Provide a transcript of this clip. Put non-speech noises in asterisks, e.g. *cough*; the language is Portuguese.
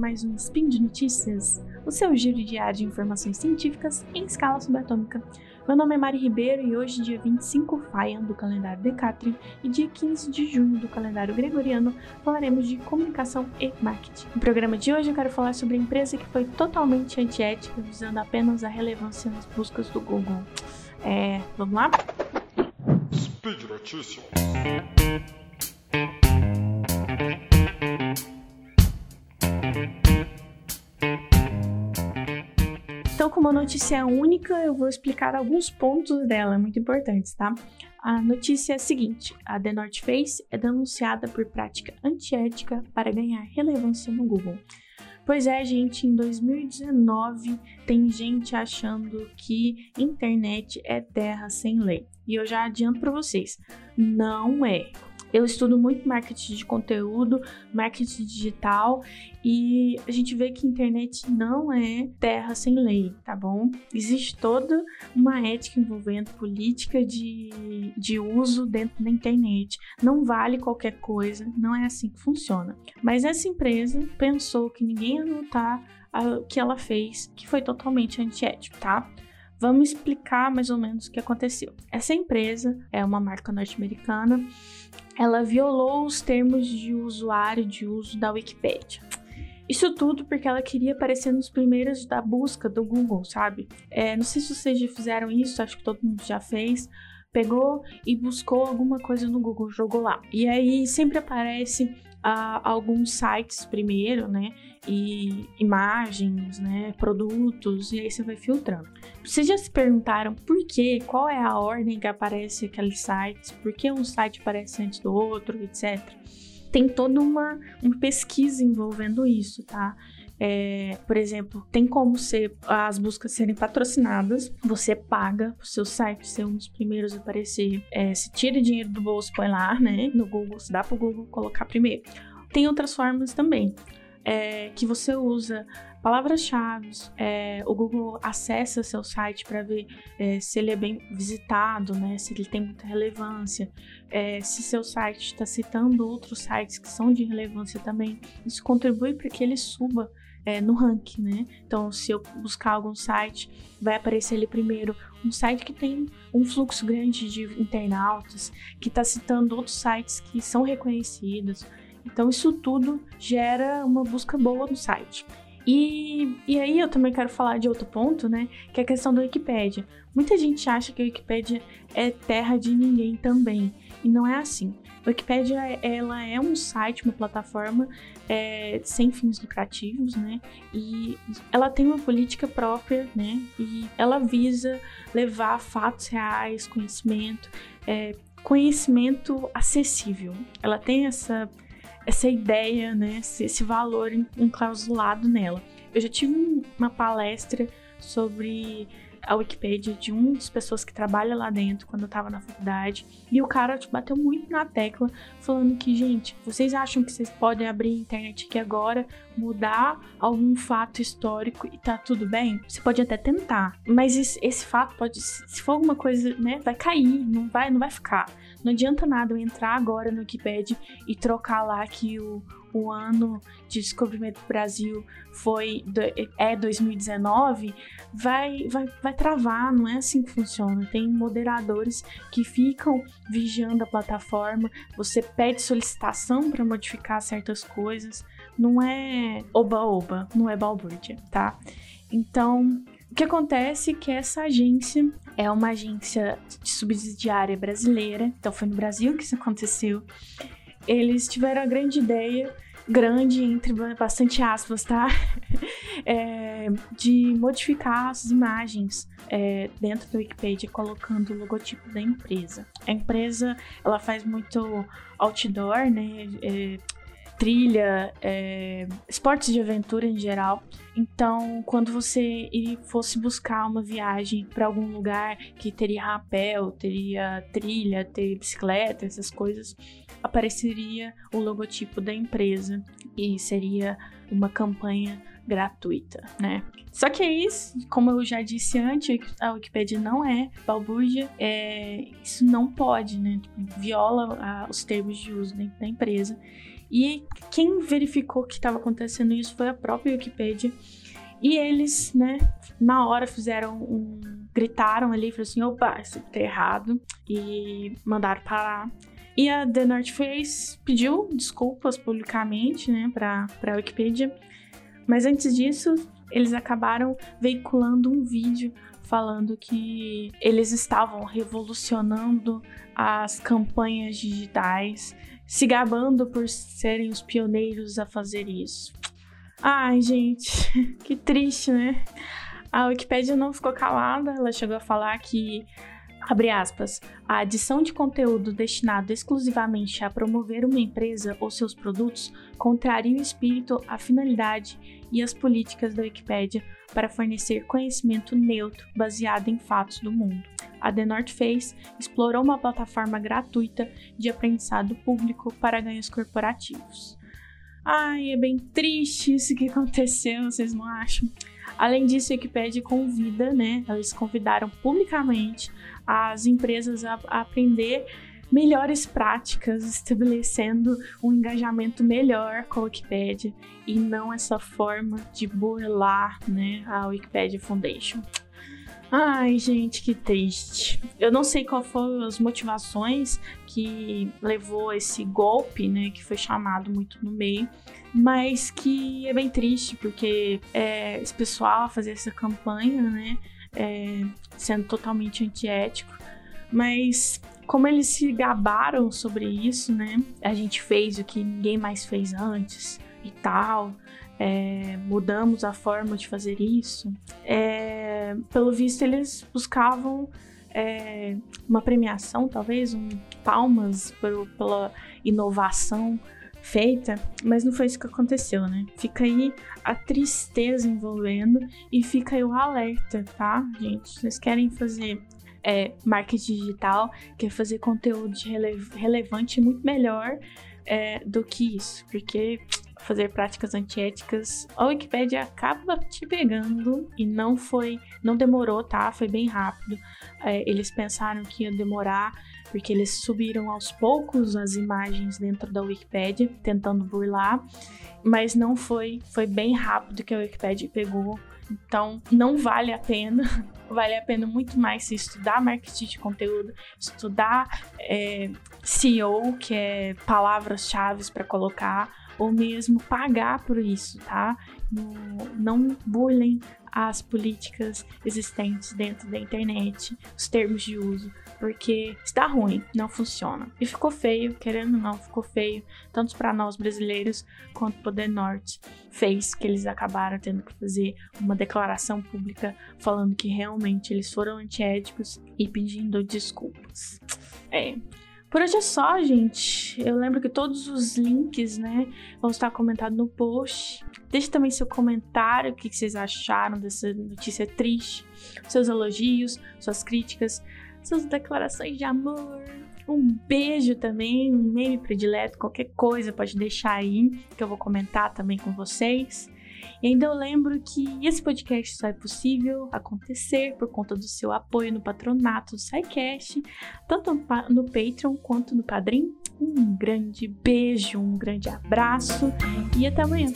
mais um Spin de Notícias, o seu giro diário de informações científicas em escala subatômica. Meu nome é Mari Ribeiro e hoje, dia 25 Faian do calendário Decatrin e dia 15 de junho do calendário Gregoriano, falaremos de comunicação e marketing. No programa de hoje eu quero falar sobre a empresa que foi totalmente antiética, visando apenas a relevância nas buscas do Google. É, vamos lá? Speed Notícias. Então, como a notícia única, eu vou explicar alguns pontos dela, muito importantes, tá? A notícia é a seguinte: a The North Face é denunciada por prática antiética para ganhar relevância no Google. Pois é, gente, em 2019 tem gente achando que internet é terra sem lei. E eu já adianto para vocês, não é. Eu estudo muito marketing de conteúdo, marketing digital e a gente vê que internet não é terra sem lei, tá bom? Existe toda uma ética envolvendo política de, de uso dentro da internet. Não vale qualquer coisa, não é assim que funciona. Mas essa empresa pensou que ninguém ia notar o que ela fez, que foi totalmente antiético, tá? Vamos explicar mais ou menos o que aconteceu. Essa empresa é uma marca norte-americana ela violou os termos de usuário de uso da Wikipedia. Isso tudo porque ela queria aparecer nos primeiros da busca do Google, sabe? É, não sei se vocês já fizeram isso, acho que todo mundo já fez. Pegou e buscou alguma coisa no Google, jogou lá. E aí sempre aparece uh, alguns sites primeiro, né? E imagens, né? Produtos, e aí você vai filtrando. Vocês já se perguntaram por quê? Qual é a ordem que aparece aqueles sites? Por que um site aparece antes do outro, etc. Tem toda uma, uma pesquisa envolvendo isso, tá? É, por exemplo, tem como ser, as buscas serem patrocinadas, você paga o seu site ser um dos primeiros a aparecer. É, se tira dinheiro do bolso, põe lá, né? No Google, se dá para o Google colocar primeiro. Tem outras formas também. É, que você usa palavras-chave, é, o Google acessa seu site para ver é, se ele é bem visitado, né, se ele tem muita relevância, é, se seu site está citando outros sites que são de relevância também. Isso contribui para que ele suba é, no ranking, né? Então, se eu buscar algum site, vai aparecer ali primeiro um site que tem um fluxo grande de internautas, que está citando outros sites que são reconhecidos. Então, isso tudo gera uma busca boa no site. E, e aí eu também quero falar de outro ponto, né? Que é a questão da Wikipédia. Muita gente acha que a Wikipédia é terra de ninguém também. E não é assim. Wikipédia ela é um site, uma plataforma é, sem fins lucrativos, né? E ela tem uma política própria, né? E ela visa levar fatos reais, conhecimento, é, conhecimento acessível. Ela tem essa essa ideia, né, esse, esse valor enclausulado nela. Eu já tive uma palestra sobre a Wikipedia de uma das pessoas que trabalha lá dentro quando eu tava na faculdade. E o cara tipo, bateu muito na tecla, falando que, gente, vocês acham que vocês podem abrir a internet aqui agora, mudar algum fato histórico e tá tudo bem? Você pode até tentar, mas esse, esse fato pode, se for alguma coisa, né, vai cair, não vai, não vai ficar. Não adianta nada eu entrar agora no Wikipedia e trocar lá que o, o ano de descobrimento do Brasil foi é 2019, vai, vai, vai travar, não é assim que funciona. Tem moderadores que ficam vigiando a plataforma, você pede solicitação para modificar certas coisas, não é oba-oba, não é balbúrdia, tá? Então, o que acontece é que essa agência é uma agência subsidiária brasileira, então foi no Brasil que isso aconteceu. Eles tiveram a grande ideia, grande entre bastante aspas, tá? *laughs* É, de modificar as imagens é, dentro do Wikipedia colocando o logotipo da empresa. A empresa ela faz muito outdoor, né? É, trilha, é, esportes de aventura em geral. Então, quando você fosse buscar uma viagem para algum lugar que teria rapel, teria trilha, teria bicicleta, essas coisas, apareceria o logotipo da empresa e seria uma campanha gratuita, né? Só que é isso, como eu já disse antes, a Wikipedia não é balbúrdia, é, isso não pode, né? Viola a, os termos de uso da empresa. E quem verificou que estava acontecendo isso foi a própria Wikipedia. E eles, né, na hora fizeram um. gritaram ali, falaram assim: opa, isso tá errado. E mandaram parar. E a The North Face pediu desculpas publicamente, né, pra, pra Wikipedia. Mas antes disso, eles acabaram veiculando um vídeo falando que eles estavam revolucionando as campanhas digitais, se gabando por serem os pioneiros a fazer isso. Ai, gente, *laughs* que triste, né? A Wikipédia não ficou calada, ela chegou a falar que aspas. A adição de conteúdo destinado exclusivamente a promover uma empresa ou seus produtos contraria o espírito, a finalidade e as políticas da Wikipédia para fornecer conhecimento neutro baseado em fatos do mundo. A The North Face explorou uma plataforma gratuita de aprendizado público para ganhos corporativos. Ai, é bem triste isso que aconteceu, vocês não acham? Além disso, a Wikipedia convida, né? Eles convidaram publicamente as empresas a, a aprender melhores práticas, estabelecendo um engajamento melhor com a Wikipedia e não essa forma de burlar né, a Wikipedia Foundation. Ai, gente, que triste. Eu não sei qual foram as motivações que levou esse golpe, né, que foi chamado muito no meio, mas que é bem triste porque é, esse pessoal fazer essa campanha, né, é, sendo totalmente antiético, mas como eles se gabaram sobre isso, né, a gente fez o que ninguém mais fez antes e tal é, mudamos a forma de fazer isso, é, pelo visto eles buscavam é, uma premiação, talvez, um palmas por, pela inovação feita, mas não foi isso que aconteceu, né? Fica aí a tristeza envolvendo e fica aí o alerta, tá, gente? Vocês querem fazer é, marketing digital, quer fazer conteúdo rele relevante muito melhor é, do que isso, porque fazer práticas antiéticas, a Wikipedia acaba te pegando e não foi, não demorou, tá? Foi bem rápido. É, eles pensaram que ia demorar porque eles subiram aos poucos as imagens dentro da Wikipedia, tentando burlar, mas não foi, foi bem rápido que a Wikipedia pegou. Então, não vale a pena. *laughs* Vale a pena muito mais se estudar marketing de conteúdo, estudar é, SEO, que é palavras-chave para colocar, ou mesmo pagar por isso, tá? Não burlem as políticas existentes dentro da internet, os termos de uso, porque está ruim, não funciona. E ficou feio, querendo ou não, ficou feio, tanto para nós brasileiros quanto o Poder Norte fez que eles acabaram tendo que fazer uma declaração pública falando que realmente eles foram antiéticos e pedindo desculpas. É, por hoje é só, gente. Eu lembro que todos os links, né, vão estar comentados no post. Deixe também seu comentário, o que vocês acharam dessa notícia triste, seus elogios, suas críticas, suas declarações de amor. Um beijo também, um meme predileto, qualquer coisa pode deixar aí, que eu vou comentar também com vocês. E ainda eu lembro que esse podcast só é possível acontecer por conta do seu apoio no patronato do SciCast, tanto no Patreon quanto no Padrim. Um grande beijo, um grande abraço e até amanhã.